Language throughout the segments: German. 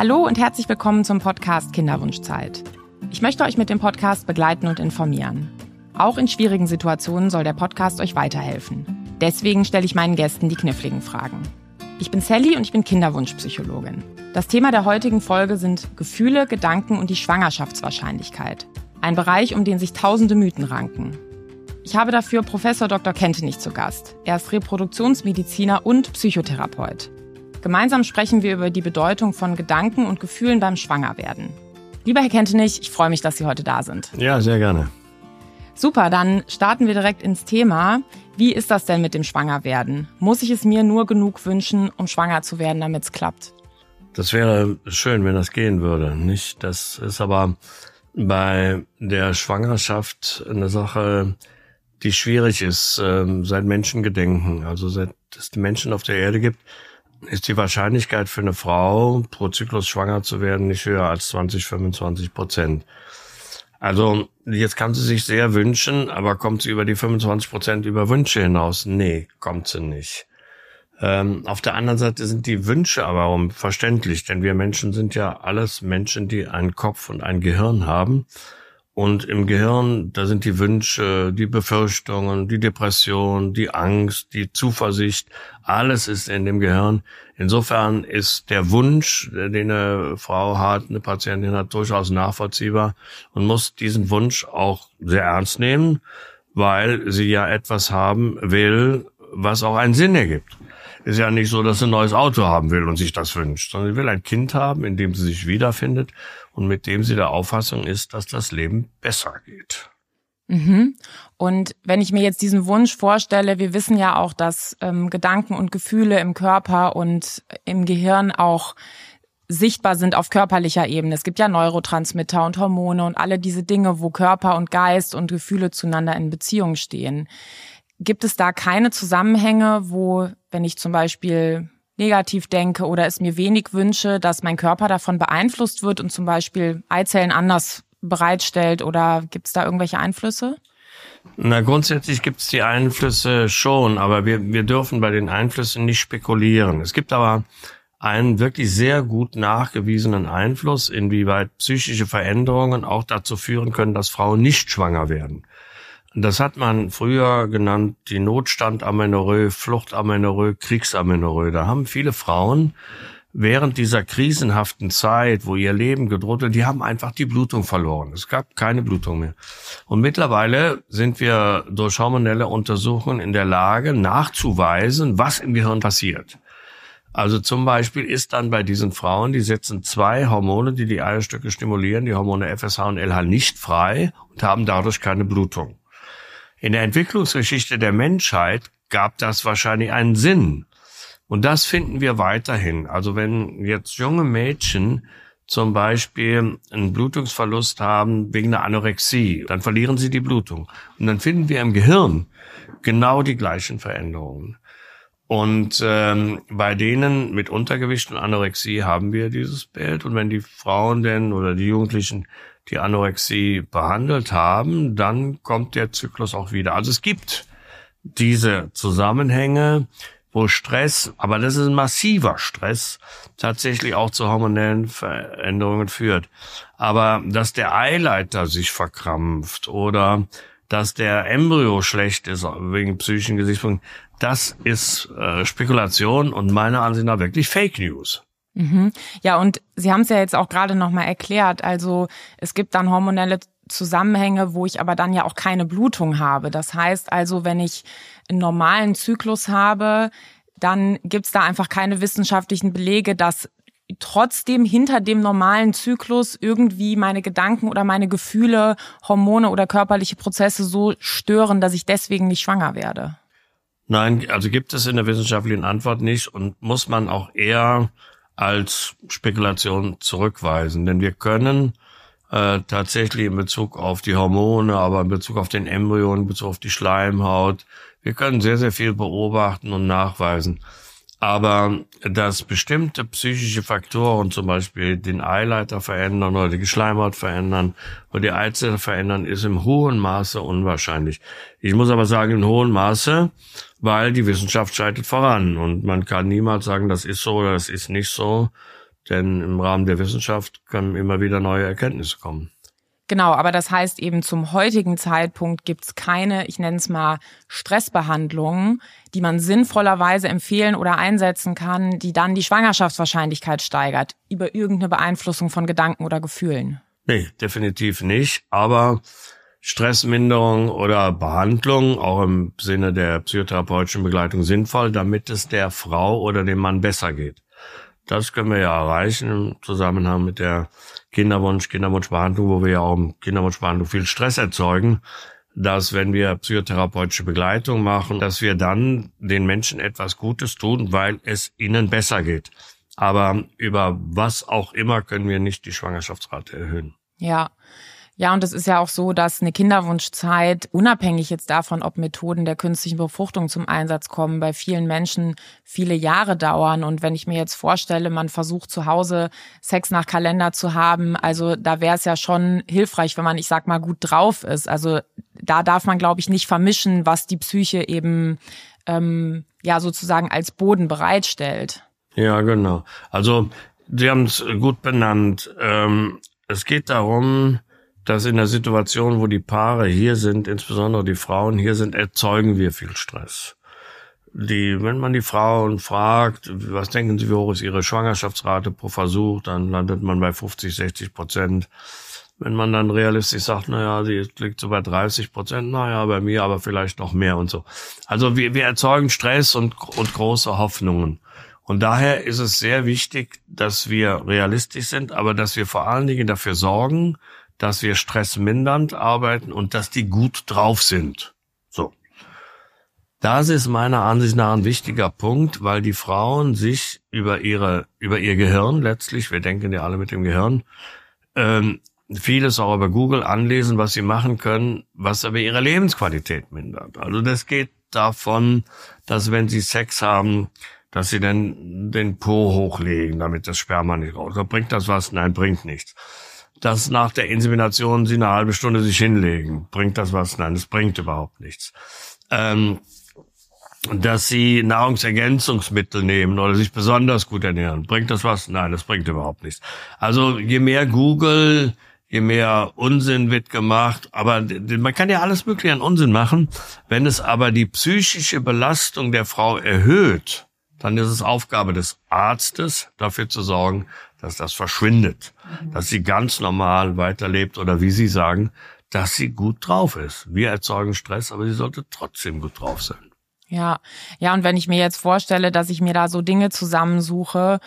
Hallo und herzlich willkommen zum Podcast Kinderwunschzeit. Ich möchte euch mit dem Podcast begleiten und informieren. Auch in schwierigen Situationen soll der Podcast euch weiterhelfen. Deswegen stelle ich meinen Gästen die kniffligen Fragen. Ich bin Sally und ich bin Kinderwunschpsychologin. Das Thema der heutigen Folge sind Gefühle, Gedanken und die Schwangerschaftswahrscheinlichkeit. Ein Bereich, um den sich tausende Mythen ranken. Ich habe dafür Professor Dr. Kentenich zu Gast. Er ist Reproduktionsmediziner und Psychotherapeut. Gemeinsam sprechen wir über die Bedeutung von Gedanken und Gefühlen beim Schwangerwerden. Lieber Herr Kentenich, ich freue mich, dass Sie heute da sind. Ja, sehr gerne. Super, dann starten wir direkt ins Thema. Wie ist das denn mit dem Schwangerwerden? Muss ich es mir nur genug wünschen, um schwanger zu werden, damit es klappt? Das wäre schön, wenn das gehen würde, nicht? Das ist aber bei der Schwangerschaft eine Sache, die schwierig ist, äh, seit Menschengedenken. Also seit es die Menschen auf der Erde gibt, ist die Wahrscheinlichkeit für eine Frau, pro Zyklus schwanger zu werden, nicht höher als 20, 25 Prozent. Also jetzt kann sie sich sehr wünschen, aber kommt sie über die 25 Prozent über Wünsche hinaus? Nee, kommt sie nicht. Ähm, auf der anderen Seite sind die Wünsche aber verständlich, denn wir Menschen sind ja alles Menschen, die einen Kopf und ein Gehirn haben. Und im Gehirn, da sind die Wünsche, die Befürchtungen, die Depression, die Angst, die Zuversicht, alles ist in dem Gehirn. Insofern ist der Wunsch, den eine Frau hat, eine Patientin hat, durchaus nachvollziehbar und muss diesen Wunsch auch sehr ernst nehmen, weil sie ja etwas haben will, was auch einen Sinn ergibt. Ist ja nicht so, dass sie ein neues Auto haben will und sich das wünscht, sondern sie will ein Kind haben, in dem sie sich wiederfindet und mit dem sie der Auffassung ist, dass das Leben besser geht. Mhm. Und wenn ich mir jetzt diesen Wunsch vorstelle, wir wissen ja auch, dass ähm, Gedanken und Gefühle im Körper und im Gehirn auch sichtbar sind auf körperlicher Ebene. Es gibt ja Neurotransmitter und Hormone und alle diese Dinge, wo Körper und Geist und Gefühle zueinander in Beziehung stehen. Gibt es da keine Zusammenhänge, wo, wenn ich zum Beispiel negativ denke oder es mir wenig wünsche, dass mein Körper davon beeinflusst wird und zum Beispiel Eizellen anders bereitstellt oder gibt es da irgendwelche Einflüsse? Na, grundsätzlich gibt es die Einflüsse schon, aber wir, wir dürfen bei den Einflüssen nicht spekulieren. Es gibt aber einen wirklich sehr gut nachgewiesenen Einfluss, inwieweit psychische Veränderungen auch dazu führen können, dass Frauen nicht schwanger werden. Das hat man früher genannt die Notstandamenorrhoe, Fluchtamenorrhoe, Kriegsamenorrhoe. Da haben viele Frauen während dieser krisenhaften Zeit, wo ihr Leben gedroht wird, die haben einfach die Blutung verloren. Es gab keine Blutung mehr. Und mittlerweile sind wir durch hormonelle Untersuchungen in der Lage, nachzuweisen, was im Gehirn passiert. Also zum Beispiel ist dann bei diesen Frauen, die setzen zwei Hormone, die die Eierstöcke stimulieren, die Hormone FSH und LH nicht frei und haben dadurch keine Blutung. In der Entwicklungsgeschichte der Menschheit gab das wahrscheinlich einen Sinn. Und das finden wir weiterhin. Also wenn jetzt junge Mädchen zum Beispiel einen Blutungsverlust haben wegen einer Anorexie, dann verlieren sie die Blutung. Und dann finden wir im Gehirn genau die gleichen Veränderungen. Und ähm, bei denen mit Untergewicht und Anorexie haben wir dieses Bild. Und wenn die Frauen denn oder die Jugendlichen die Anorexie behandelt haben, dann kommt der Zyklus auch wieder. Also es gibt diese Zusammenhänge, wo Stress, aber das ist ein massiver Stress, tatsächlich auch zu hormonellen Veränderungen führt. Aber dass der Eileiter sich verkrampft oder dass der Embryo schlecht ist wegen psychischen Gesichtspunkten, das ist äh, Spekulation und meiner Ansicht nach wirklich Fake News. Mhm. Ja, und Sie haben es ja jetzt auch gerade nochmal erklärt. Also es gibt dann hormonelle Zusammenhänge, wo ich aber dann ja auch keine Blutung habe. Das heißt also, wenn ich einen normalen Zyklus habe, dann gibt's da einfach keine wissenschaftlichen Belege, dass trotzdem hinter dem normalen Zyklus irgendwie meine Gedanken oder meine Gefühle, Hormone oder körperliche Prozesse so stören, dass ich deswegen nicht schwanger werde. Nein, also gibt es in der wissenschaftlichen Antwort nicht und muss man auch eher als Spekulation zurückweisen. Denn wir können äh, tatsächlich in Bezug auf die Hormone, aber in Bezug auf den Embryo, in Bezug auf die Schleimhaut, wir können sehr, sehr viel beobachten und nachweisen. Aber dass bestimmte psychische Faktoren, zum Beispiel den Eileiter verändern oder die Schleimhaut verändern oder die Eizelle verändern, ist im hohen Maße unwahrscheinlich. Ich muss aber sagen, im hohen Maße, weil die Wissenschaft schreitet voran und man kann niemals sagen, das ist so oder das ist nicht so. Denn im Rahmen der Wissenschaft können immer wieder neue Erkenntnisse kommen. Genau, aber das heißt eben zum heutigen Zeitpunkt gibt's keine, ich nenne es mal, Stressbehandlungen, die man sinnvollerweise empfehlen oder einsetzen kann, die dann die Schwangerschaftswahrscheinlichkeit steigert, über irgendeine Beeinflussung von Gedanken oder Gefühlen. Nee, definitiv nicht. Aber Stressminderung oder Behandlung, auch im Sinne der psychotherapeutischen Begleitung sinnvoll, damit es der Frau oder dem Mann besser geht. Das können wir ja erreichen im Zusammenhang mit der Kinderwunsch, Kinderwunschbehandlung, wo wir ja auch im Kinderwunschbehandlung viel Stress erzeugen, dass wenn wir psychotherapeutische Begleitung machen, dass wir dann den Menschen etwas Gutes tun, weil es ihnen besser geht. Aber über was auch immer können wir nicht die Schwangerschaftsrate erhöhen. Ja. Ja, und es ist ja auch so, dass eine Kinderwunschzeit, unabhängig jetzt davon, ob Methoden der künstlichen Befruchtung zum Einsatz kommen, bei vielen Menschen viele Jahre dauern. Und wenn ich mir jetzt vorstelle, man versucht zu Hause Sex nach Kalender zu haben, also da wäre es ja schon hilfreich, wenn man, ich sag mal, gut drauf ist. Also da darf man, glaube ich, nicht vermischen, was die Psyche eben ähm, ja sozusagen als Boden bereitstellt. Ja, genau. Also Sie haben es gut benannt. Ähm, es geht darum, dass in der Situation, wo die Paare hier sind, insbesondere die Frauen hier sind, erzeugen wir viel Stress. Die, wenn man die Frauen fragt, was denken sie, wie hoch ist ihre Schwangerschaftsrate pro Versuch, dann landet man bei 50, 60 Prozent. Wenn man dann realistisch sagt, naja, sie liegt so bei 30 Prozent, naja, bei mir aber vielleicht noch mehr und so. Also wir, wir erzeugen Stress und, und große Hoffnungen. Und daher ist es sehr wichtig, dass wir realistisch sind, aber dass wir vor allen Dingen dafür sorgen, dass wir stressmindernd arbeiten und dass die gut drauf sind. So. Das ist meiner Ansicht nach ein wichtiger Punkt, weil die Frauen sich über ihre, über ihr Gehirn letztlich, wir denken ja alle mit dem Gehirn, ähm, vieles auch über Google anlesen, was sie machen können, was aber ihre Lebensqualität mindert. Also das geht davon, dass wenn sie Sex haben, dass sie dann den Po hochlegen, damit das Sperma nicht rauskommt. Bringt das was? Nein, bringt nichts dass nach der Insemination sie eine halbe Stunde sich hinlegen. Bringt das was? Nein, das bringt überhaupt nichts. Ähm, dass sie Nahrungsergänzungsmittel nehmen oder sich besonders gut ernähren. Bringt das was? Nein, das bringt überhaupt nichts. Also je mehr Google, je mehr Unsinn wird gemacht, aber man kann ja alles Mögliche an Unsinn machen. Wenn es aber die psychische Belastung der Frau erhöht, dann ist es Aufgabe des Arztes, dafür zu sorgen, dass das verschwindet, mhm. dass sie ganz normal weiterlebt oder wie Sie sagen, dass sie gut drauf ist. Wir erzeugen Stress, aber sie sollte trotzdem gut drauf sein. Ja, ja, und wenn ich mir jetzt vorstelle, dass ich mir da so Dinge zusammensuche,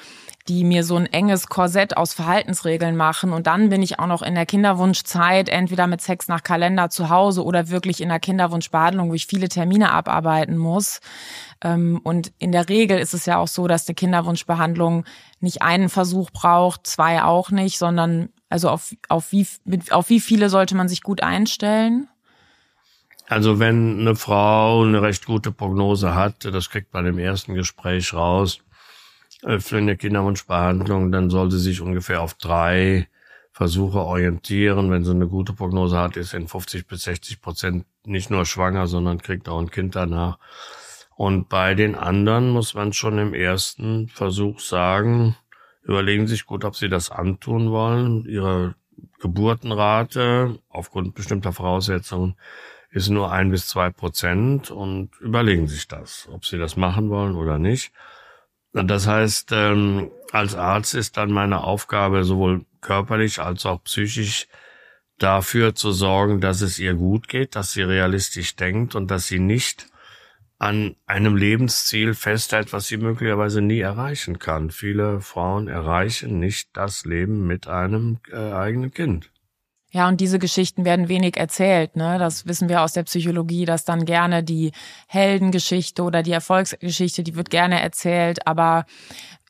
die mir so ein enges Korsett aus Verhaltensregeln machen und dann bin ich auch noch in der Kinderwunschzeit, entweder mit Sex nach Kalender zu Hause oder wirklich in der Kinderwunschbehandlung, wo ich viele Termine abarbeiten muss. Ähm, und in der Regel ist es ja auch so, dass eine Kinderwunschbehandlung nicht einen Versuch braucht, zwei auch nicht, sondern also auf, auf, wie, auf wie viele sollte man sich gut einstellen? Also wenn eine Frau eine recht gute Prognose hat, das kriegt man im ersten Gespräch raus, äh, für eine Kinderwunschbehandlung, dann soll sie sich ungefähr auf drei Versuche orientieren. Wenn sie eine gute Prognose hat, ist in 50 bis 60 Prozent nicht nur schwanger, sondern kriegt auch ein Kind danach. Und bei den anderen muss man schon im ersten Versuch sagen, überlegen sich gut, ob sie das antun wollen. Ihre Geburtenrate aufgrund bestimmter Voraussetzungen ist nur ein bis zwei Prozent und überlegen sich das, ob sie das machen wollen oder nicht. Das heißt, ähm, als Arzt ist dann meine Aufgabe, sowohl körperlich als auch psychisch dafür zu sorgen, dass es ihr gut geht, dass sie realistisch denkt und dass sie nicht an einem Lebensziel festhält, was sie möglicherweise nie erreichen kann. Viele Frauen erreichen nicht das Leben mit einem äh, eigenen Kind. Ja, und diese Geschichten werden wenig erzählt. Ne? Das wissen wir aus der Psychologie, dass dann gerne die Heldengeschichte oder die Erfolgsgeschichte, die wird gerne erzählt. Aber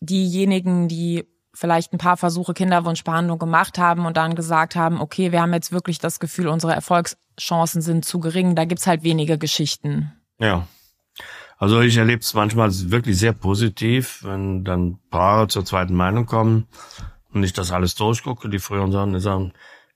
diejenigen, die vielleicht ein paar Versuche Kinderwunschbehandlung gemacht haben und dann gesagt haben, okay, wir haben jetzt wirklich das Gefühl, unsere Erfolgschancen sind zu gering, da gibt's halt wenige Geschichten. Ja. Also ich erlebe es manchmal wirklich sehr positiv, wenn dann Paare zur zweiten Meinung kommen und ich das alles durchgucke, die früheren sagen, die sagen,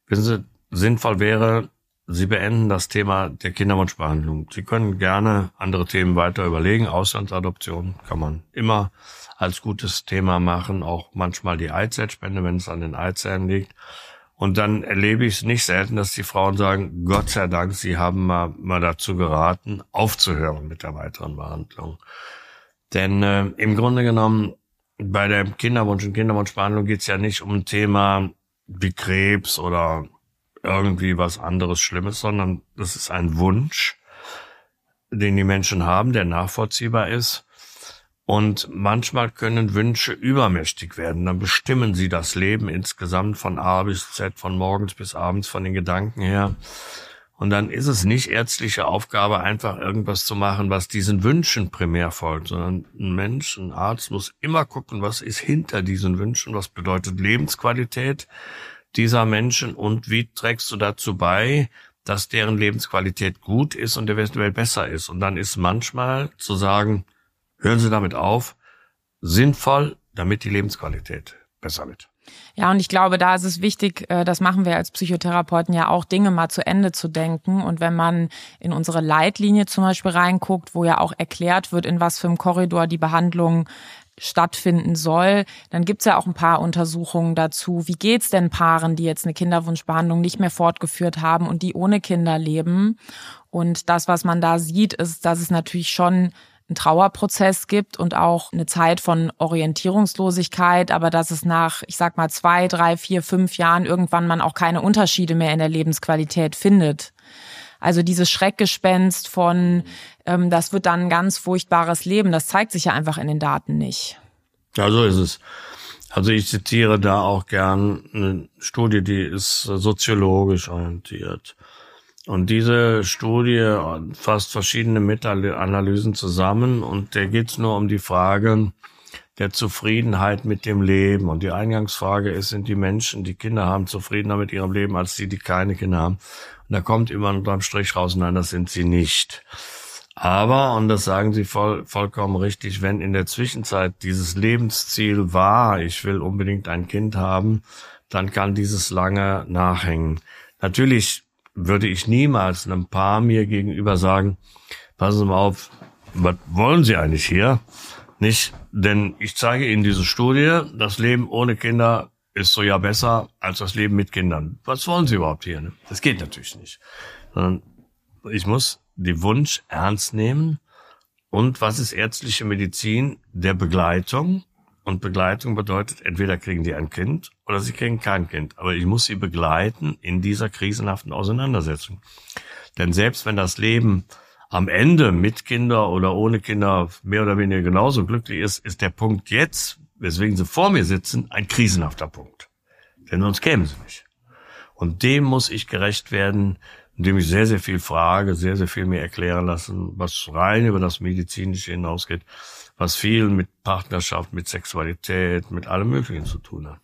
Wissen Sie, sinnvoll wäre, Sie beenden das Thema der Kinderwunschbehandlung. Sie können gerne andere Themen weiter überlegen. Auslandsadoption kann man immer als gutes Thema machen, auch manchmal die Eizellspende, wenn es an den Eizellen liegt. Und dann erlebe ich es nicht selten, dass die Frauen sagen, Gott sei Dank, sie haben mal, mal dazu geraten, aufzuhören mit der weiteren Behandlung. Denn äh, im Grunde genommen, bei der Kinderwunsch- und Kinderwunschbehandlung geht es ja nicht um ein Thema wie Krebs oder irgendwie was anderes Schlimmes, sondern das ist ein Wunsch, den die Menschen haben, der nachvollziehbar ist. Und manchmal können Wünsche übermächtig werden. Dann bestimmen sie das Leben insgesamt von A bis Z, von morgens bis abends, von den Gedanken her. Und dann ist es nicht ärztliche Aufgabe, einfach irgendwas zu machen, was diesen Wünschen primär folgt, sondern ein Mensch, ein Arzt muss immer gucken, was ist hinter diesen Wünschen, was bedeutet Lebensqualität dieser Menschen und wie trägst du dazu bei, dass deren Lebensqualität gut ist und der Welt besser ist. Und dann ist manchmal zu sagen, hören Sie damit auf, sinnvoll, damit die Lebensqualität besser wird. Ja, und ich glaube, da ist es wichtig, äh, das machen wir als Psychotherapeuten ja auch, Dinge mal zu Ende zu denken. Und wenn man in unsere Leitlinie zum Beispiel reinguckt, wo ja auch erklärt wird, in was für einem Korridor die Behandlung stattfinden soll, dann gibt's ja auch ein paar Untersuchungen dazu. Wie geht's denn Paaren, die jetzt eine Kinderwunschbehandlung nicht mehr fortgeführt haben und die ohne Kinder leben? Und das, was man da sieht, ist, dass es natürlich schon einen Trauerprozess gibt und auch eine Zeit von Orientierungslosigkeit, aber dass es nach, ich sag mal, zwei, drei, vier, fünf Jahren irgendwann man auch keine Unterschiede mehr in der Lebensqualität findet. Also dieses Schreckgespenst von, ähm, das wird dann ein ganz furchtbares Leben, das zeigt sich ja einfach in den Daten nicht. Ja, so ist es. Also ich zitiere da auch gern eine Studie, die ist soziologisch orientiert. Und diese Studie fasst verschiedene Meta-Analysen zusammen und da geht es nur um die Frage der Zufriedenheit mit dem Leben. Und die Eingangsfrage ist, sind die Menschen, die Kinder haben, zufriedener mit ihrem Leben als die, die keine Kinder haben? Und da kommt immer unterm Strich raus, nein, das sind sie nicht. Aber, und das sagen Sie voll, vollkommen richtig, wenn in der Zwischenzeit dieses Lebensziel war, ich will unbedingt ein Kind haben, dann kann dieses lange nachhängen. Natürlich würde ich niemals einem Paar mir gegenüber sagen, passen Sie mal auf, was wollen Sie eigentlich hier? Nicht, denn ich zeige Ihnen diese Studie, das Leben ohne Kinder ist so ja besser als das Leben mit Kindern. Was wollen Sie überhaupt hier? Ne? Das geht natürlich nicht. Sondern ich muss die Wunsch ernst nehmen. Und was ist ärztliche Medizin? Der Begleitung und Begleitung bedeutet, entweder kriegen die ein Kind oder sie kriegen kein Kind. Aber ich muss sie begleiten in dieser krisenhaften Auseinandersetzung. Denn selbst wenn das Leben am Ende mit Kinder oder ohne Kinder mehr oder weniger genauso glücklich ist, ist der Punkt jetzt, weswegen sie vor mir sitzen, ein krisenhafter Punkt. Denn sonst kämen sie nicht. Und dem muss ich gerecht werden, indem ich sehr, sehr viel frage, sehr, sehr viel mir erklären lassen, was rein über das Medizinische hinausgeht was viel mit Partnerschaft, mit Sexualität, mit allem Möglichen zu tun hat.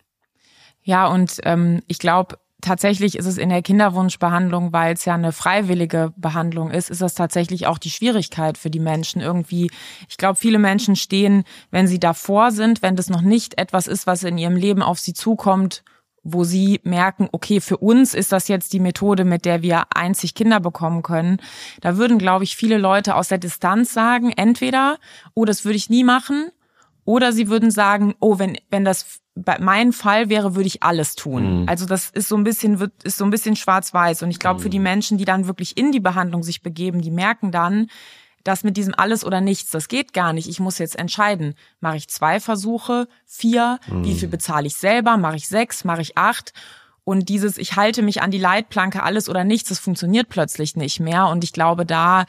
Ja, und ähm, ich glaube, tatsächlich ist es in der Kinderwunschbehandlung, weil es ja eine freiwillige Behandlung ist, ist das tatsächlich auch die Schwierigkeit für die Menschen irgendwie. Ich glaube, viele Menschen stehen, wenn sie davor sind, wenn das noch nicht etwas ist, was in ihrem Leben auf sie zukommt, wo sie merken, okay, für uns ist das jetzt die Methode, mit der wir einzig Kinder bekommen können. Da würden, glaube ich, viele Leute aus der Distanz sagen, entweder, oh, das würde ich nie machen, oder sie würden sagen, oh, wenn, wenn das bei mein Fall wäre, würde ich alles tun. Mhm. Also das ist so ein bisschen, wird, ist so ein bisschen schwarz-weiß. Und ich glaube, für die mhm. Menschen, die dann wirklich in die Behandlung sich begeben, die merken dann, das mit diesem alles oder nichts, das geht gar nicht. Ich muss jetzt entscheiden, mache ich zwei Versuche, vier, mhm. wie viel bezahle ich selber, mache ich sechs, mache ich acht. Und dieses, ich halte mich an die Leitplanke, alles oder nichts, das funktioniert plötzlich nicht mehr. Und ich glaube, da,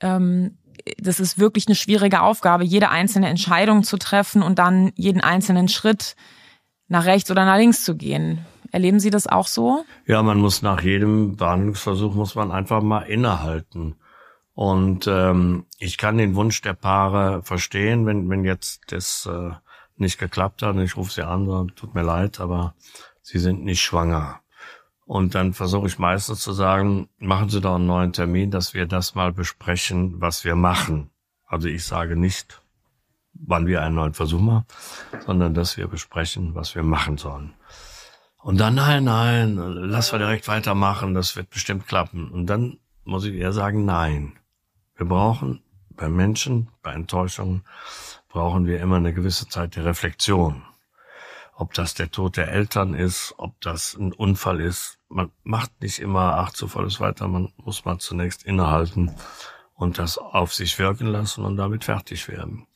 ähm, das ist wirklich eine schwierige Aufgabe, jede einzelne Entscheidung zu treffen und dann jeden einzelnen Schritt nach rechts oder nach links zu gehen. Erleben Sie das auch so? Ja, man muss nach jedem Behandlungsversuch muss man einfach mal innehalten und ähm, ich kann den Wunsch der Paare verstehen, wenn, wenn jetzt das äh, nicht geklappt hat und ich rufe sie an, tut mir leid, aber sie sind nicht schwanger. Und dann versuche ich meistens zu sagen, machen Sie doch einen neuen Termin, dass wir das mal besprechen, was wir machen. Also ich sage nicht, wann wir einen neuen Versuch machen, sondern dass wir besprechen, was wir machen sollen. Und dann, nein, nein, lass wir direkt weitermachen, das wird bestimmt klappen. Und dann muss ich eher sagen, nein. Wir brauchen bei Menschen, bei Enttäuschungen, brauchen wir immer eine gewisse Zeit der Reflexion. Ob das der Tod der Eltern ist, ob das ein Unfall ist. Man macht nicht immer, ach, Zufall ist weiter, man muss mal zunächst innehalten und das auf sich wirken lassen und damit fertig werden.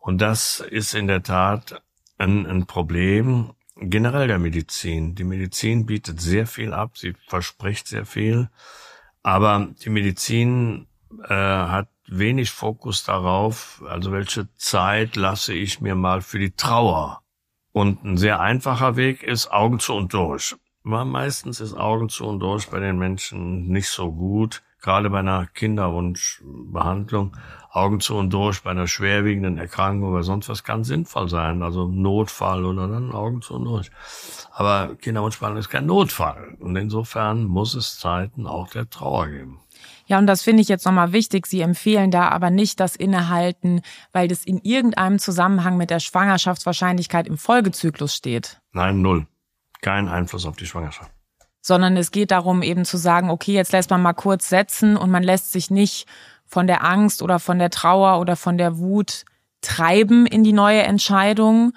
Und das ist in der Tat ein, ein Problem, generell der Medizin. Die Medizin bietet sehr viel ab, sie verspricht sehr viel, aber die Medizin äh, hat wenig Fokus darauf, also welche Zeit lasse ich mir mal für die Trauer. Und ein sehr einfacher Weg ist Augen zu und durch. Meistens ist Augen zu und durch bei den Menschen nicht so gut gerade bei einer Kinderwunschbehandlung Augen zu und durch bei einer schwerwiegenden Erkrankung oder sonst was kann sinnvoll sein, also Notfall oder dann Augen zu und durch. Aber Kinderwunschbehandlung ist kein Notfall und insofern muss es Zeiten auch der Trauer geben. Ja, und das finde ich jetzt nochmal wichtig. Sie empfehlen da aber nicht das Innehalten, weil das in irgendeinem Zusammenhang mit der Schwangerschaftswahrscheinlichkeit im Folgezyklus steht. Nein, null. Kein Einfluss auf die Schwangerschaft sondern es geht darum, eben zu sagen, okay, jetzt lässt man mal kurz setzen und man lässt sich nicht von der Angst oder von der Trauer oder von der Wut treiben in die neue Entscheidung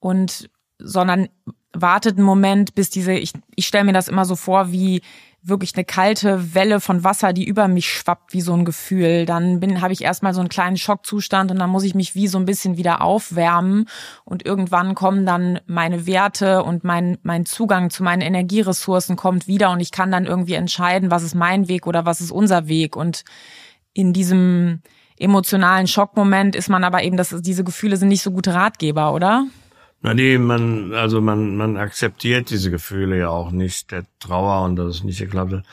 und sondern wartet einen Moment, bis diese, ich, ich stelle mir das immer so vor, wie wirklich eine kalte Welle von Wasser, die über mich schwappt, wie so ein Gefühl. Dann bin, habe ich erstmal so einen kleinen Schockzustand und dann muss ich mich wie so ein bisschen wieder aufwärmen und irgendwann kommen dann meine Werte und mein, mein Zugang zu meinen Energieressourcen kommt wieder und ich kann dann irgendwie entscheiden, was ist mein Weg oder was ist unser Weg und in diesem emotionalen Schockmoment ist man aber eben, dass diese Gefühle sind nicht so gute Ratgeber, oder? Na nee, man, also man, man akzeptiert diese Gefühle ja auch nicht, der Trauer und dass es nicht geklappt hat.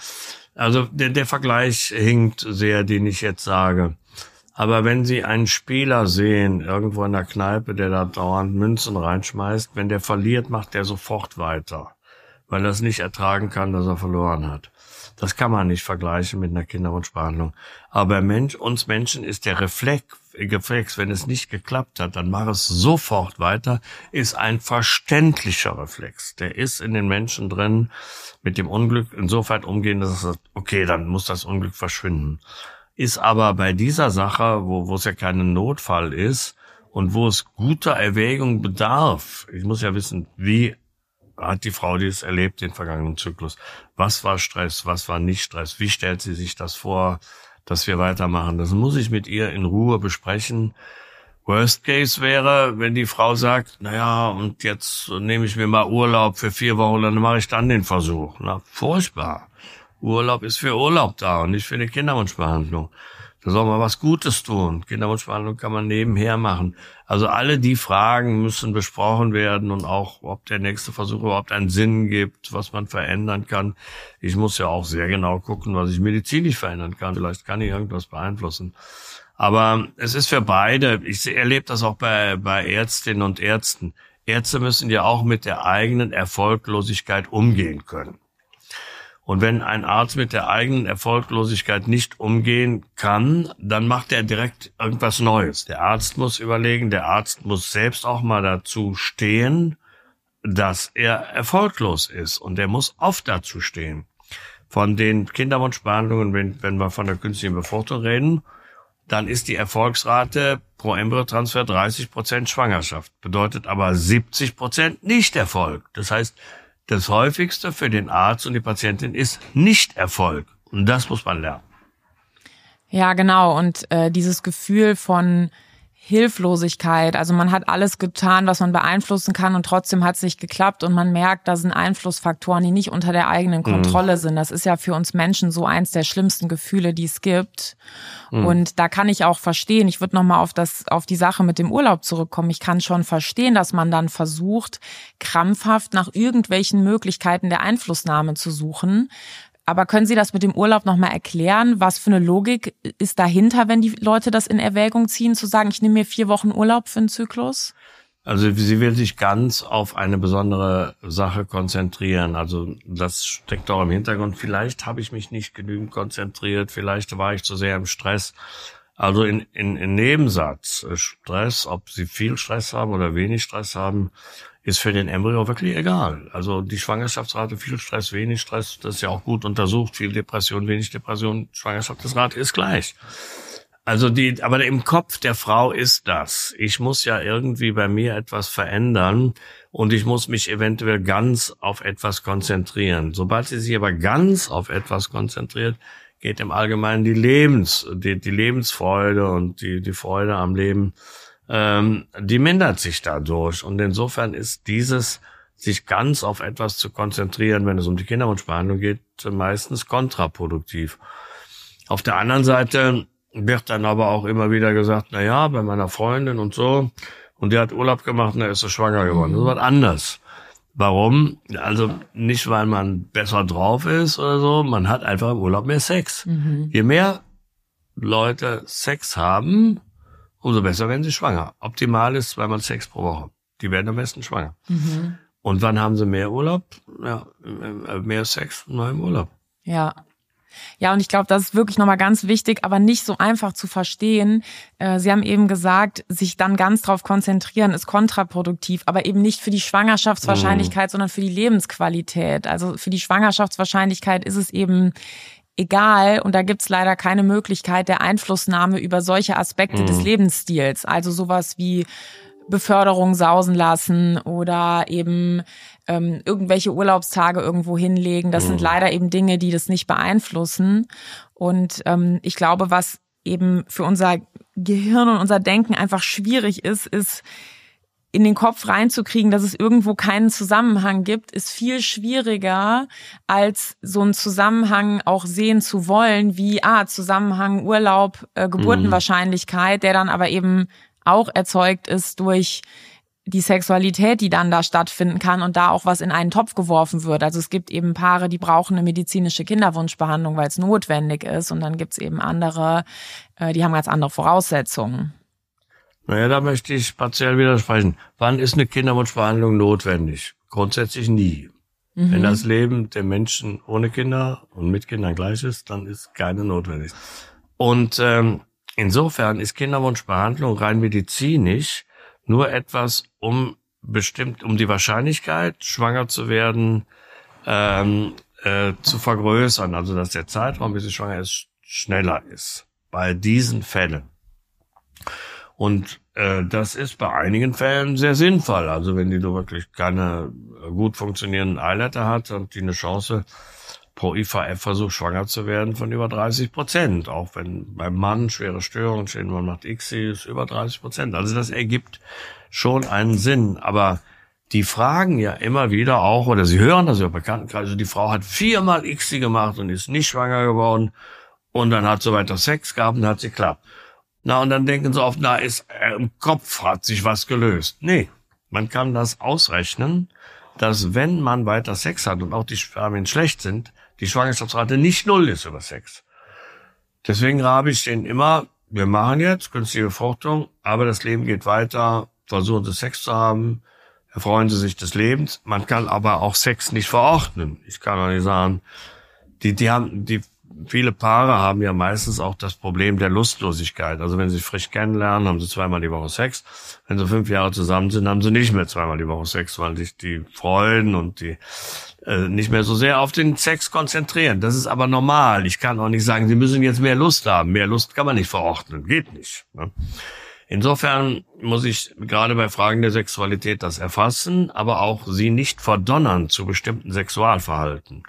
Also der, der Vergleich hinkt sehr, den ich jetzt sage. Aber wenn Sie einen Spieler sehen, irgendwo in der Kneipe, der da dauernd Münzen reinschmeißt, wenn der verliert, macht der sofort weiter, weil er es nicht ertragen kann, dass er verloren hat. Das kann man nicht vergleichen mit einer Kinderwunschbehandlung. Aber Mensch, uns Menschen ist der Reflex, Reflex, wenn es nicht geklappt hat, dann mach es sofort weiter, ist ein verständlicher Reflex. Der ist in den Menschen drin, mit dem Unglück insofern umgehen, dass es sagt, okay, dann muss das Unglück verschwinden. Ist aber bei dieser Sache, wo, wo es ja kein Notfall ist und wo es guter Erwägung bedarf, ich muss ja wissen, wie hat die Frau die es erlebt, den vergangenen Zyklus. Was war Stress, was war nicht Stress? Wie stellt sie sich das vor, dass wir weitermachen? Das muss ich mit ihr in Ruhe besprechen. Worst Case wäre, wenn die Frau sagt, na ja, und jetzt nehme ich mir mal Urlaub für vier Wochen, dann mache ich dann den Versuch. Na, furchtbar. Urlaub ist für Urlaub da und nicht für eine Kinderwunschbehandlung. Da soll man was Gutes tun. Kinderwunschbehandlung kann man nebenher machen. Also alle die Fragen müssen besprochen werden und auch, ob der nächste Versuch überhaupt einen Sinn gibt, was man verändern kann. Ich muss ja auch sehr genau gucken, was ich medizinisch verändern kann. Vielleicht kann ich irgendwas beeinflussen. Aber es ist für beide, ich erlebe das auch bei, bei Ärztinnen und Ärzten. Ärzte müssen ja auch mit der eigenen Erfolglosigkeit umgehen können. Und wenn ein Arzt mit der eigenen Erfolglosigkeit nicht umgehen kann, dann macht er direkt irgendwas Neues. Der Arzt muss überlegen, der Arzt muss selbst auch mal dazu stehen, dass er erfolglos ist. Und er muss oft dazu stehen. Von den Kinderwunschbehandlungen, wenn, wenn wir von der künstlichen Befruchtung reden, dann ist die Erfolgsrate pro Embryotransfer 30 Prozent Schwangerschaft. Bedeutet aber 70 Prozent Nicht-Erfolg. Das heißt, das häufigste für den Arzt und die Patientin ist Nicht-Erfolg. Und das muss man lernen. Ja, genau. Und äh, dieses Gefühl von Hilflosigkeit. Also man hat alles getan, was man beeinflussen kann und trotzdem hat es nicht geklappt und man merkt, da sind Einflussfaktoren, die nicht unter der eigenen mhm. Kontrolle mhm. sind. Das ist ja für uns Menschen so eins der schlimmsten Gefühle, die es gibt. Mhm. Und da kann ich auch verstehen, ich würde nochmal auf das, auf die Sache mit dem Urlaub zurückkommen. Ich kann schon verstehen, dass man dann versucht, krampfhaft nach irgendwelchen Möglichkeiten der Einflussnahme zu suchen. Aber können Sie das mit dem Urlaub nochmal erklären? Was für eine Logik ist dahinter, wenn die Leute das in Erwägung ziehen, zu sagen, ich nehme mir vier Wochen Urlaub für einen Zyklus? Also sie will sich ganz auf eine besondere Sache konzentrieren. Also das steckt auch im Hintergrund. Vielleicht habe ich mich nicht genügend konzentriert, vielleicht war ich zu sehr im Stress. Also in, in, in Nebensatz, Stress, ob sie viel Stress haben oder wenig Stress haben, ist für den Embryo wirklich egal. Also die Schwangerschaftsrate, viel Stress, wenig Stress, das ist ja auch gut untersucht, viel Depression, wenig Depression, Schwangerschaftsrate ist gleich. Also die, aber im Kopf der Frau ist das. Ich muss ja irgendwie bei mir etwas verändern und ich muss mich eventuell ganz auf etwas konzentrieren. Sobald sie sich aber ganz auf etwas konzentriert, geht im Allgemeinen die Lebens, die, die Lebensfreude und die, die Freude am Leben, ähm, die mindert sich dadurch. Und insofern ist dieses, sich ganz auf etwas zu konzentrieren, wenn es um die Kinderwunschbehandlung geht, meistens kontraproduktiv. Auf der anderen Seite wird dann aber auch immer wieder gesagt, na ja, bei meiner Freundin und so, und die hat Urlaub gemacht und da ist sie schwanger geworden. Das ist was anders. Warum? Also nicht, weil man besser drauf ist oder so, man hat einfach im Urlaub mehr Sex. Mhm. Je mehr Leute Sex haben, umso besser werden sie schwanger. Optimal ist zweimal Sex pro Woche. Die werden am besten schwanger. Mhm. Und wann haben sie mehr Urlaub? Ja, mehr Sex nur im Urlaub. Ja. Ja, und ich glaube, das ist wirklich nochmal ganz wichtig, aber nicht so einfach zu verstehen. Äh, Sie haben eben gesagt, sich dann ganz drauf konzentrieren ist kontraproduktiv, aber eben nicht für die Schwangerschaftswahrscheinlichkeit, mm. sondern für die Lebensqualität. Also für die Schwangerschaftswahrscheinlichkeit ist es eben egal und da gibt's leider keine Möglichkeit der Einflussnahme über solche Aspekte mm. des Lebensstils. Also sowas wie Beförderung sausen lassen oder eben ähm, irgendwelche Urlaubstage irgendwo hinlegen. Das mhm. sind leider eben Dinge, die das nicht beeinflussen. Und ähm, ich glaube, was eben für unser Gehirn und unser Denken einfach schwierig ist, ist in den Kopf reinzukriegen, dass es irgendwo keinen Zusammenhang gibt, ist viel schwieriger, als so einen Zusammenhang auch sehen zu wollen, wie ah, Zusammenhang Urlaub, äh, Geburtenwahrscheinlichkeit, der dann aber eben auch erzeugt ist durch die Sexualität, die dann da stattfinden kann und da auch was in einen Topf geworfen wird. Also es gibt eben Paare, die brauchen eine medizinische Kinderwunschbehandlung, weil es notwendig ist. Und dann gibt's eben andere, äh, die haben ganz andere Voraussetzungen. Naja, da möchte ich partiell widersprechen. Wann ist eine Kinderwunschbehandlung notwendig? Grundsätzlich nie. Mhm. Wenn das Leben der Menschen ohne Kinder und mit Kindern gleich ist, dann ist keine notwendig. Und ähm, insofern ist Kinderwunschbehandlung rein medizinisch nur etwas, um bestimmt, um die Wahrscheinlichkeit, schwanger zu werden, ähm, äh, zu vergrößern. Also dass der Zeitraum, bis sie schwanger ist, schneller ist. Bei diesen Fällen. Und äh, das ist bei einigen Fällen sehr sinnvoll. Also wenn die so wirklich keine gut funktionierenden Eileiter hat und die eine Chance pro IVF-Versuch schwanger zu werden von über 30 Prozent. Auch wenn beim Mann schwere Störungen stehen, man macht ICSI, ist über 30 Prozent. Also das ergibt schon einen Sinn. Aber die fragen ja immer wieder auch, oder sie hören das ja bekannt, also die Frau hat viermal ICSI gemacht und ist nicht schwanger geworden und dann hat sie weiter Sex gehabt und hat sie klappt. Na, und dann denken sie oft, na, ist, äh, im Kopf hat sich was gelöst. Nee, man kann das ausrechnen, dass wenn man weiter Sex hat und auch die Spermien schlecht sind, die Schwangerschaftsrate nicht null ist über Sex. Deswegen rabe ich denen immer, wir machen jetzt künstliche Befruchtung, aber das Leben geht weiter, versuchen Sie Sex zu haben, erfreuen Sie sich des Lebens. Man kann aber auch Sex nicht verordnen. Ich kann auch nicht sagen, die, die haben, die viele Paare haben ja meistens auch das Problem der Lustlosigkeit. Also wenn sie frisch kennenlernen, haben sie zweimal die Woche Sex. Wenn sie fünf Jahre zusammen sind, haben sie nicht mehr zweimal die Woche Sex, weil sich die Freuden und die äh, nicht mehr so sehr auf den Sex konzentrieren. Das ist aber normal. Ich kann auch nicht sagen, sie müssen jetzt mehr Lust haben. Mehr Lust kann man nicht verordnen. Geht nicht. Ne? Insofern muss ich gerade bei Fragen der Sexualität das erfassen, aber auch sie nicht verdonnern zu bestimmten Sexualverhalten.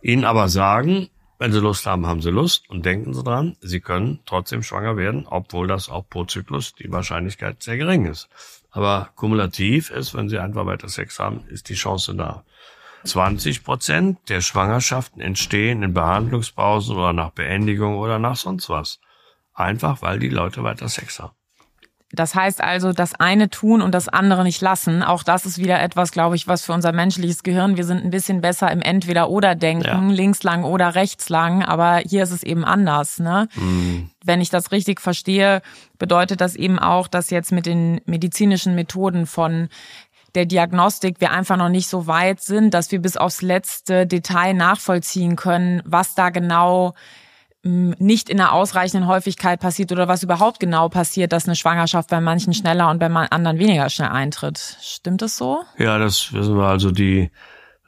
Ihnen aber sagen, wenn Sie Lust haben, haben Sie Lust und denken Sie dran, Sie können trotzdem schwanger werden, obwohl das auch pro Zyklus die Wahrscheinlichkeit sehr gering ist. Aber kumulativ ist, wenn Sie einfach weiter Sex haben, ist die Chance da. 20 Prozent der Schwangerschaften entstehen in Behandlungspausen oder nach Beendigung oder nach sonst was. Einfach, weil die Leute weiter Sex haben. Das heißt also, das eine tun und das andere nicht lassen. Auch das ist wieder etwas, glaube ich, was für unser menschliches Gehirn, wir sind ein bisschen besser im Entweder-Oder-Denken, ja. links lang oder rechts lang, aber hier ist es eben anders. Ne? Mhm. Wenn ich das richtig verstehe, bedeutet das eben auch, dass jetzt mit den medizinischen Methoden von der Diagnostik wir einfach noch nicht so weit sind, dass wir bis aufs letzte Detail nachvollziehen können, was da genau nicht in einer ausreichenden Häufigkeit passiert oder was überhaupt genau passiert, dass eine Schwangerschaft bei manchen schneller und bei anderen weniger schnell eintritt. Stimmt das so? Ja, das wissen wir. Also die,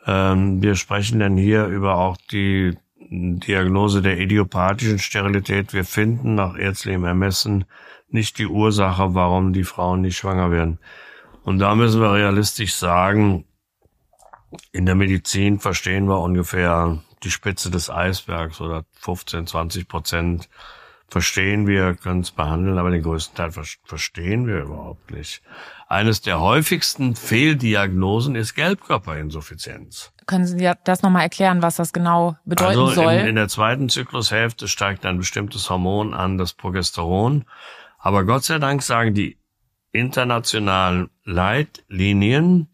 ähm, wir sprechen dann hier über auch die Diagnose der idiopathischen Sterilität. Wir finden nach ärztlichem Ermessen nicht die Ursache, warum die Frauen nicht schwanger werden. Und da müssen wir realistisch sagen, in der Medizin verstehen wir ungefähr die Spitze des Eisbergs oder 15, 20 Prozent verstehen wir, können es behandeln, aber den größten Teil verstehen wir überhaupt nicht. Eines der häufigsten Fehldiagnosen ist Gelbkörperinsuffizienz. Können Sie das nochmal erklären, was das genau bedeuten also soll? In, in der zweiten Zyklushälfte steigt ein bestimmtes Hormon an, das Progesteron. Aber Gott sei Dank sagen die internationalen Leitlinien,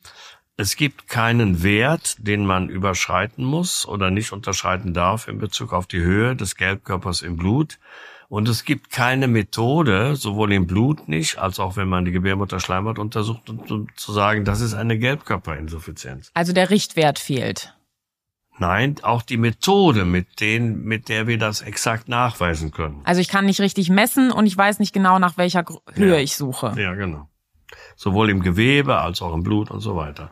es gibt keinen Wert, den man überschreiten muss oder nicht unterschreiten darf in Bezug auf die Höhe des Gelbkörpers im Blut. Und es gibt keine Methode, sowohl im Blut nicht, als auch wenn man die Gebärmutterschleimhaut untersucht, um zu sagen, das ist eine Gelbkörperinsuffizienz. Also der Richtwert fehlt. Nein, auch die Methode, mit denen, mit der wir das exakt nachweisen können. Also ich kann nicht richtig messen und ich weiß nicht genau, nach welcher Höhe ja. ich suche. Ja, genau. Sowohl im Gewebe als auch im Blut und so weiter.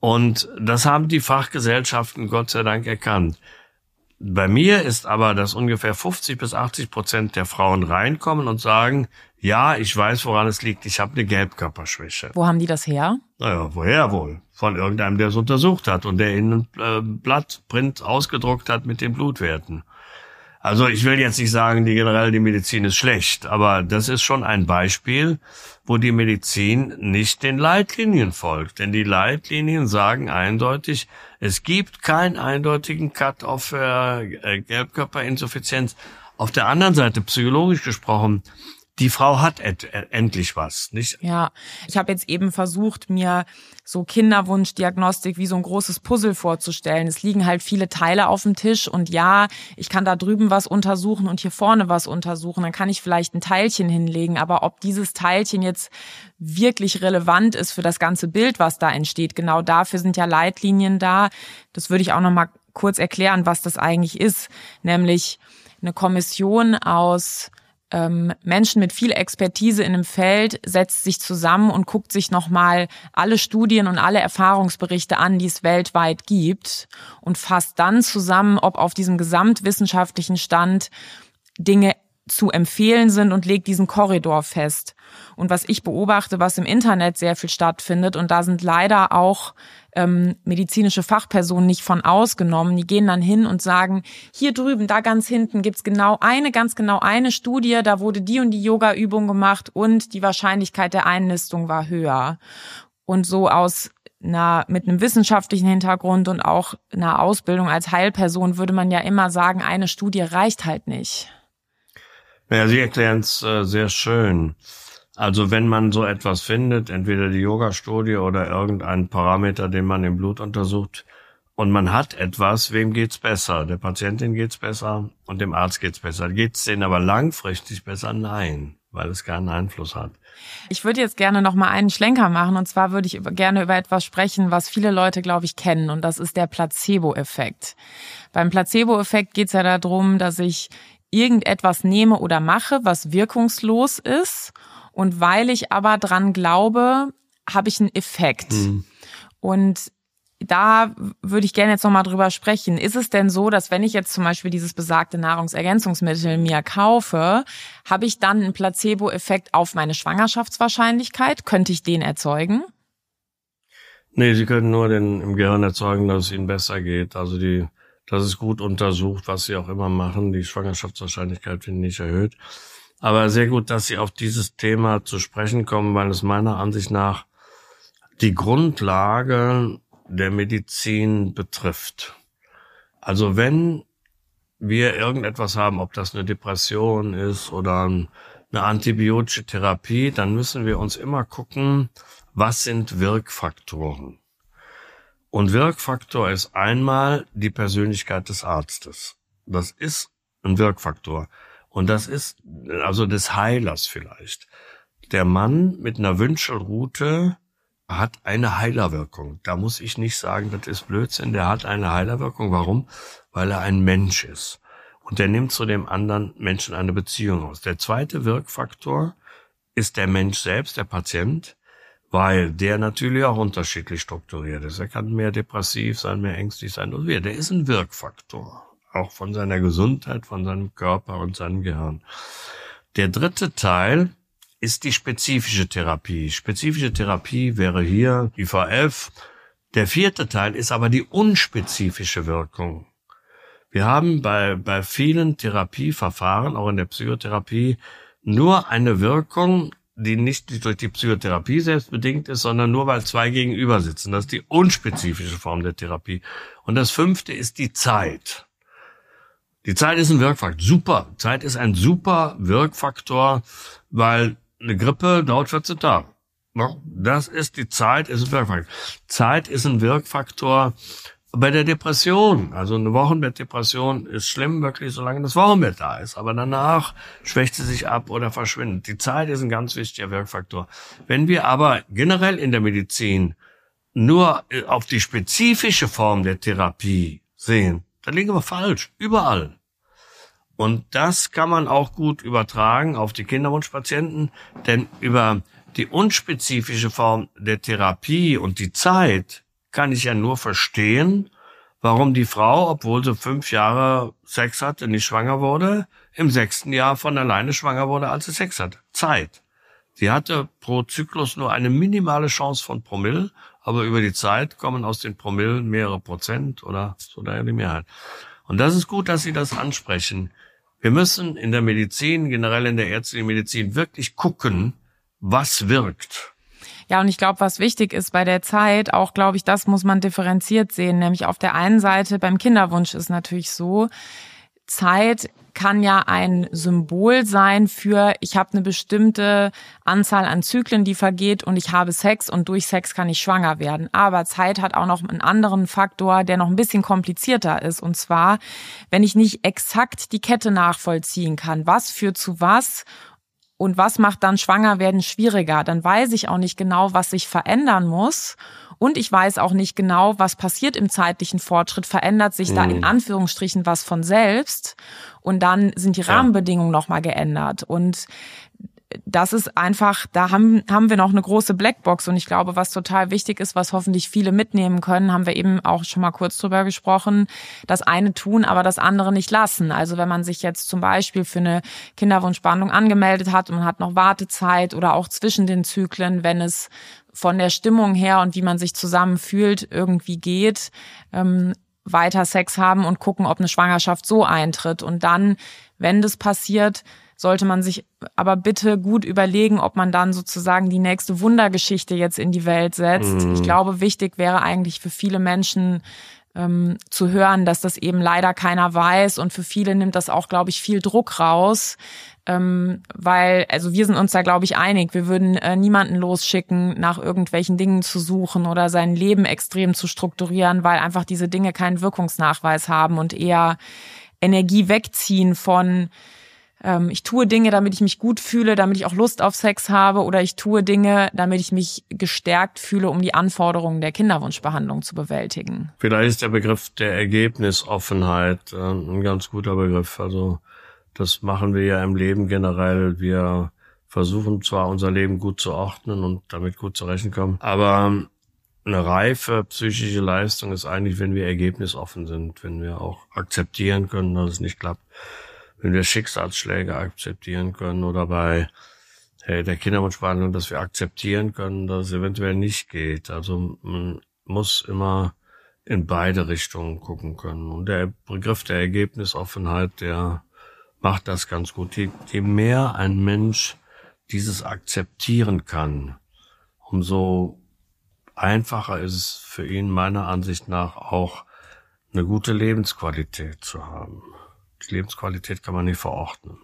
Und das haben die Fachgesellschaften Gott sei Dank erkannt. Bei mir ist aber, dass ungefähr 50 bis 80 Prozent der Frauen reinkommen und sagen, ja, ich weiß, woran es liegt, ich habe eine Gelbkörperschwäche. Wo haben die das her? Naja, woher wohl? Von irgendeinem, der es untersucht hat und der ihnen ein äh, Blatt, Print ausgedruckt hat mit den Blutwerten. Also ich will jetzt nicht sagen, die generell die Medizin ist schlecht, aber das ist schon ein Beispiel, wo die Medizin nicht den Leitlinien folgt. Denn die Leitlinien sagen eindeutig, es gibt keinen eindeutigen Cut-off für äh, Gelbkörperinsuffizienz. Auf der anderen Seite, psychologisch gesprochen, die Frau hat et, endlich was, nicht? Ja, ich habe jetzt eben versucht, mir so Kinderwunschdiagnostik wie so ein großes Puzzle vorzustellen. Es liegen halt viele Teile auf dem Tisch und ja, ich kann da drüben was untersuchen und hier vorne was untersuchen. Dann kann ich vielleicht ein Teilchen hinlegen, aber ob dieses Teilchen jetzt wirklich relevant ist für das ganze Bild, was da entsteht, genau dafür sind ja Leitlinien da. Das würde ich auch noch mal kurz erklären, was das eigentlich ist, nämlich eine Kommission aus ähm, Menschen mit viel Expertise in einem Feld setzt sich zusammen und guckt sich nochmal alle Studien und alle Erfahrungsberichte an, die es weltweit gibt und fasst dann zusammen, ob auf diesem gesamtwissenschaftlichen Stand Dinge zu empfehlen sind und legt diesen Korridor fest. Und was ich beobachte, was im Internet sehr viel stattfindet, und da sind leider auch ähm, medizinische Fachpersonen nicht von ausgenommen. Die gehen dann hin und sagen, hier drüben, da ganz hinten gibt's genau eine, ganz genau eine Studie, da wurde die und die Yoga-Übung gemacht und die Wahrscheinlichkeit der Einnistung war höher. Und so aus einer, mit einem wissenschaftlichen Hintergrund und auch einer Ausbildung als Heilperson würde man ja immer sagen, eine Studie reicht halt nicht. Ja, Sie erklären es äh, sehr schön. Also wenn man so etwas findet, entweder die Yoga-Studie oder irgendeinen Parameter, den man im Blut untersucht, und man hat etwas, wem geht's besser? Der Patientin geht's besser und dem Arzt geht's besser. Geht's denen aber langfristig besser? Nein, weil es keinen Einfluss hat. Ich würde jetzt gerne noch mal einen Schlenker machen und zwar würde ich gerne über etwas sprechen, was viele Leute, glaube ich, kennen und das ist der Placebo-Effekt. Beim Placebo-Effekt geht's ja darum, dass ich irgendetwas nehme oder mache, was wirkungslos ist und weil ich aber dran glaube, habe ich einen Effekt. Mhm. Und da würde ich gerne jetzt nochmal drüber sprechen. Ist es denn so, dass wenn ich jetzt zum Beispiel dieses besagte Nahrungsergänzungsmittel mir kaufe, habe ich dann einen Placebo-Effekt auf meine Schwangerschaftswahrscheinlichkeit? Könnte ich den erzeugen? Nee, Sie können nur den im Gehirn erzeugen, dass es Ihnen besser geht. Also die, das ist gut untersucht, was Sie auch immer machen. Die Schwangerschaftswahrscheinlichkeit wird nicht erhöht. Aber sehr gut, dass Sie auf dieses Thema zu sprechen kommen, weil es meiner Ansicht nach die Grundlage der Medizin betrifft. Also wenn wir irgendetwas haben, ob das eine Depression ist oder eine antibiotische Therapie, dann müssen wir uns immer gucken, was sind Wirkfaktoren. Und Wirkfaktor ist einmal die Persönlichkeit des Arztes. Das ist ein Wirkfaktor. Und das ist also des Heilers vielleicht. Der Mann mit einer Wünschelrute hat eine Heilerwirkung. Da muss ich nicht sagen, das ist Blödsinn. Der hat eine Heilerwirkung. Warum? Weil er ein Mensch ist. und der nimmt zu dem anderen Menschen eine Beziehung aus. Der zweite Wirkfaktor ist der Mensch selbst, der Patient, weil der natürlich auch unterschiedlich strukturiert ist. Er kann mehr depressiv sein, mehr ängstlich sein und wir. Der ist ein Wirkfaktor, auch von seiner Gesundheit, von seinem Körper und seinem Gehirn. Der dritte Teil ist die spezifische Therapie. Spezifische Therapie wäre hier IVF. Der vierte Teil ist aber die unspezifische Wirkung. Wir haben bei, bei vielen Therapieverfahren, auch in der Psychotherapie, nur eine Wirkung, die nicht durch die Psychotherapie selbst bedingt ist, sondern nur weil zwei gegenüber sitzen. Das ist die unspezifische Form der Therapie. Und das fünfte ist die Zeit. Die Zeit ist ein Wirkfaktor. Super. Zeit ist ein super Wirkfaktor, weil eine Grippe dauert 14 Tage. Das ist die Zeit, ist ein Wirkfaktor. Zeit ist ein Wirkfaktor, bei der Depression, also eine Wochenbettdepression ist schlimm wirklich, solange das Wochenbett da ist. Aber danach schwächt sie sich ab oder verschwindet. Die Zeit ist ein ganz wichtiger Wirkfaktor. Wenn wir aber generell in der Medizin nur äh, auf die spezifische Form der Therapie sehen, dann liegen wir falsch. Überall. Und das kann man auch gut übertragen auf die Kinderwunschpatienten, denn über die unspezifische Form der Therapie und die Zeit kann ich ja nur verstehen, warum die Frau, obwohl sie fünf Jahre Sex hatte, nicht schwanger wurde, im sechsten Jahr von alleine schwanger wurde, als sie Sex hatte. Zeit. Sie hatte pro Zyklus nur eine minimale Chance von Promille, aber über die Zeit kommen aus den Promillen mehrere Prozent oder so daher die Mehrheit. Und das ist gut, dass Sie das ansprechen. Wir müssen in der Medizin, generell in der ärztlichen Medizin, wirklich gucken, was wirkt. Ja, und ich glaube, was wichtig ist bei der Zeit, auch glaube ich, das muss man differenziert sehen. Nämlich auf der einen Seite beim Kinderwunsch ist natürlich so, Zeit kann ja ein Symbol sein für, ich habe eine bestimmte Anzahl an Zyklen, die vergeht und ich habe Sex und durch Sex kann ich schwanger werden. Aber Zeit hat auch noch einen anderen Faktor, der noch ein bisschen komplizierter ist. Und zwar, wenn ich nicht exakt die Kette nachvollziehen kann, was führt zu was und was macht dann Schwangerwerden schwieriger? Dann weiß ich auch nicht genau, was sich verändern muss. Und ich weiß auch nicht genau, was passiert im zeitlichen Fortschritt. Verändert sich da in mhm. Anführungsstrichen was von selbst? Und dann sind die Rahmenbedingungen ja. nochmal geändert. Und das ist einfach, da haben, haben wir noch eine große Blackbox und ich glaube, was total wichtig ist, was hoffentlich viele mitnehmen können, haben wir eben auch schon mal kurz drüber gesprochen, das eine tun, aber das andere nicht lassen. Also wenn man sich jetzt zum Beispiel für eine Kinderwunschbehandlung angemeldet hat und man hat noch Wartezeit oder auch zwischen den Zyklen, wenn es von der Stimmung her und wie man sich zusammen fühlt irgendwie geht, ähm, weiter Sex haben und gucken, ob eine Schwangerschaft so eintritt. Und dann, wenn das passiert, sollte man sich aber bitte gut überlegen, ob man dann sozusagen die nächste Wundergeschichte jetzt in die Welt setzt. Mhm. Ich glaube, wichtig wäre eigentlich für viele Menschen ähm, zu hören, dass das eben leider keiner weiß und für viele nimmt das auch, glaube ich, viel Druck raus, ähm, weil, also wir sind uns da, glaube ich, einig. Wir würden äh, niemanden losschicken, nach irgendwelchen Dingen zu suchen oder sein Leben extrem zu strukturieren, weil einfach diese Dinge keinen Wirkungsnachweis haben und eher Energie wegziehen von ähm, ich tue Dinge, damit ich mich gut fühle, damit ich auch Lust auf Sex habe oder ich tue Dinge, damit ich mich gestärkt fühle, um die Anforderungen der Kinderwunschbehandlung zu bewältigen. Vielleicht ist der Begriff der Ergebnisoffenheit äh, ein ganz guter Begriff. Also das machen wir ja im Leben generell. Wir versuchen zwar unser Leben gut zu ordnen und damit gut zurechtkommen, aber eine reife psychische Leistung ist eigentlich, wenn wir ergebnisoffen sind, wenn wir auch akzeptieren können, dass es nicht klappt wenn wir Schicksalsschläge akzeptieren können oder bei hey, der Kinderwunschbehandlung, dass wir akzeptieren können, dass es eventuell nicht geht. Also man muss immer in beide Richtungen gucken können. Und der Begriff der Ergebnisoffenheit, der macht das ganz gut. Je, je mehr ein Mensch dieses akzeptieren kann, umso einfacher ist es für ihn meiner Ansicht nach auch eine gute Lebensqualität zu haben. Lebensqualität kann man nicht verordnen.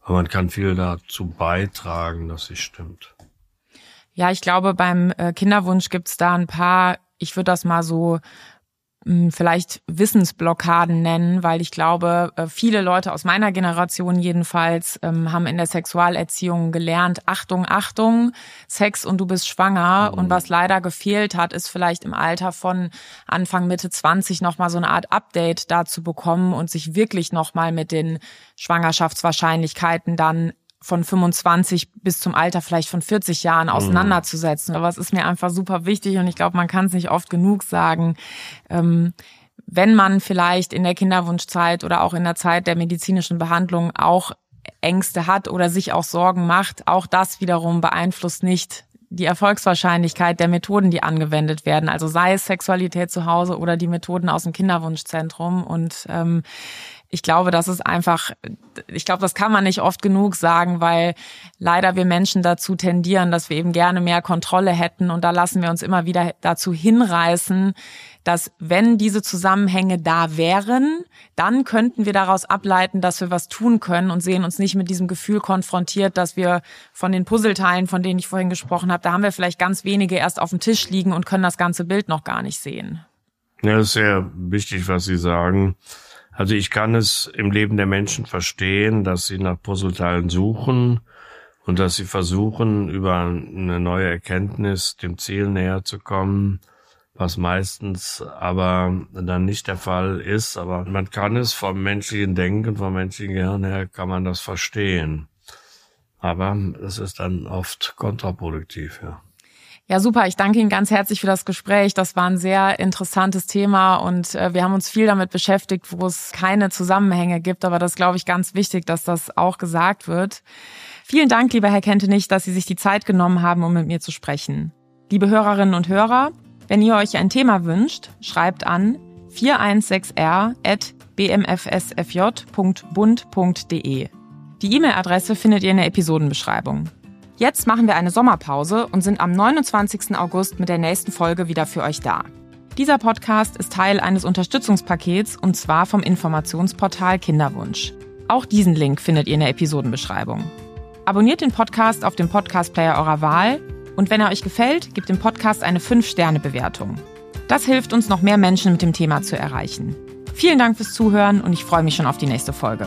Aber man kann viel dazu beitragen, dass sie stimmt. Ja, ich glaube, beim äh, Kinderwunsch gibt's da ein paar, ich würde das mal so vielleicht Wissensblockaden nennen, weil ich glaube, äh, viele Leute aus meiner Generation jedenfalls ähm, haben in der Sexualerziehung gelernt, Achtung, Achtung, Sex und du bist schwanger. Mhm. Und was leider gefehlt hat, ist vielleicht im Alter von Anfang, Mitte 20 nochmal so eine Art Update dazu bekommen und sich wirklich nochmal mit den Schwangerschaftswahrscheinlichkeiten dann von 25 bis zum Alter vielleicht von 40 Jahren mhm. auseinanderzusetzen. Aber es ist mir einfach super wichtig und ich glaube, man kann es nicht oft genug sagen. Ähm, wenn man vielleicht in der Kinderwunschzeit oder auch in der Zeit der medizinischen Behandlung auch Ängste hat oder sich auch Sorgen macht, auch das wiederum beeinflusst nicht die Erfolgswahrscheinlichkeit der Methoden, die angewendet werden. Also sei es Sexualität zu Hause oder die Methoden aus dem Kinderwunschzentrum. Und ähm, ich glaube, das ist einfach, ich glaube, das kann man nicht oft genug sagen, weil leider wir Menschen dazu tendieren, dass wir eben gerne mehr Kontrolle hätten. Und da lassen wir uns immer wieder dazu hinreißen, dass wenn diese Zusammenhänge da wären, dann könnten wir daraus ableiten, dass wir was tun können und sehen uns nicht mit diesem Gefühl konfrontiert, dass wir von den Puzzleteilen, von denen ich vorhin gesprochen habe, da haben wir vielleicht ganz wenige erst auf dem Tisch liegen und können das ganze Bild noch gar nicht sehen. Ja, ist sehr wichtig, was Sie sagen. Also ich kann es im Leben der Menschen verstehen, dass sie nach Puzzleteilen suchen und dass sie versuchen, über eine neue Erkenntnis dem Ziel näher zu kommen, was meistens aber dann nicht der Fall ist. Aber man kann es vom menschlichen Denken, vom menschlichen Gehirn her, kann man das verstehen. Aber es ist dann oft kontraproduktiv, ja. Ja, super. Ich danke Ihnen ganz herzlich für das Gespräch. Das war ein sehr interessantes Thema und äh, wir haben uns viel damit beschäftigt, wo es keine Zusammenhänge gibt. Aber das glaube ich ganz wichtig, dass das auch gesagt wird. Vielen Dank, lieber Herr Kentenich, dass Sie sich die Zeit genommen haben, um mit mir zu sprechen. Liebe Hörerinnen und Hörer, wenn ihr euch ein Thema wünscht, schreibt an 416r.bmfsfj.bund.de. Die E-Mail-Adresse findet ihr in der Episodenbeschreibung. Jetzt machen wir eine Sommerpause und sind am 29. August mit der nächsten Folge wieder für euch da. Dieser Podcast ist Teil eines Unterstützungspakets und zwar vom Informationsportal Kinderwunsch. Auch diesen Link findet ihr in der Episodenbeschreibung. Abonniert den Podcast auf dem Podcast-Player eurer Wahl und wenn er euch gefällt, gebt dem Podcast eine 5-Sterne-Bewertung. Das hilft uns, noch mehr Menschen mit dem Thema zu erreichen. Vielen Dank fürs Zuhören und ich freue mich schon auf die nächste Folge.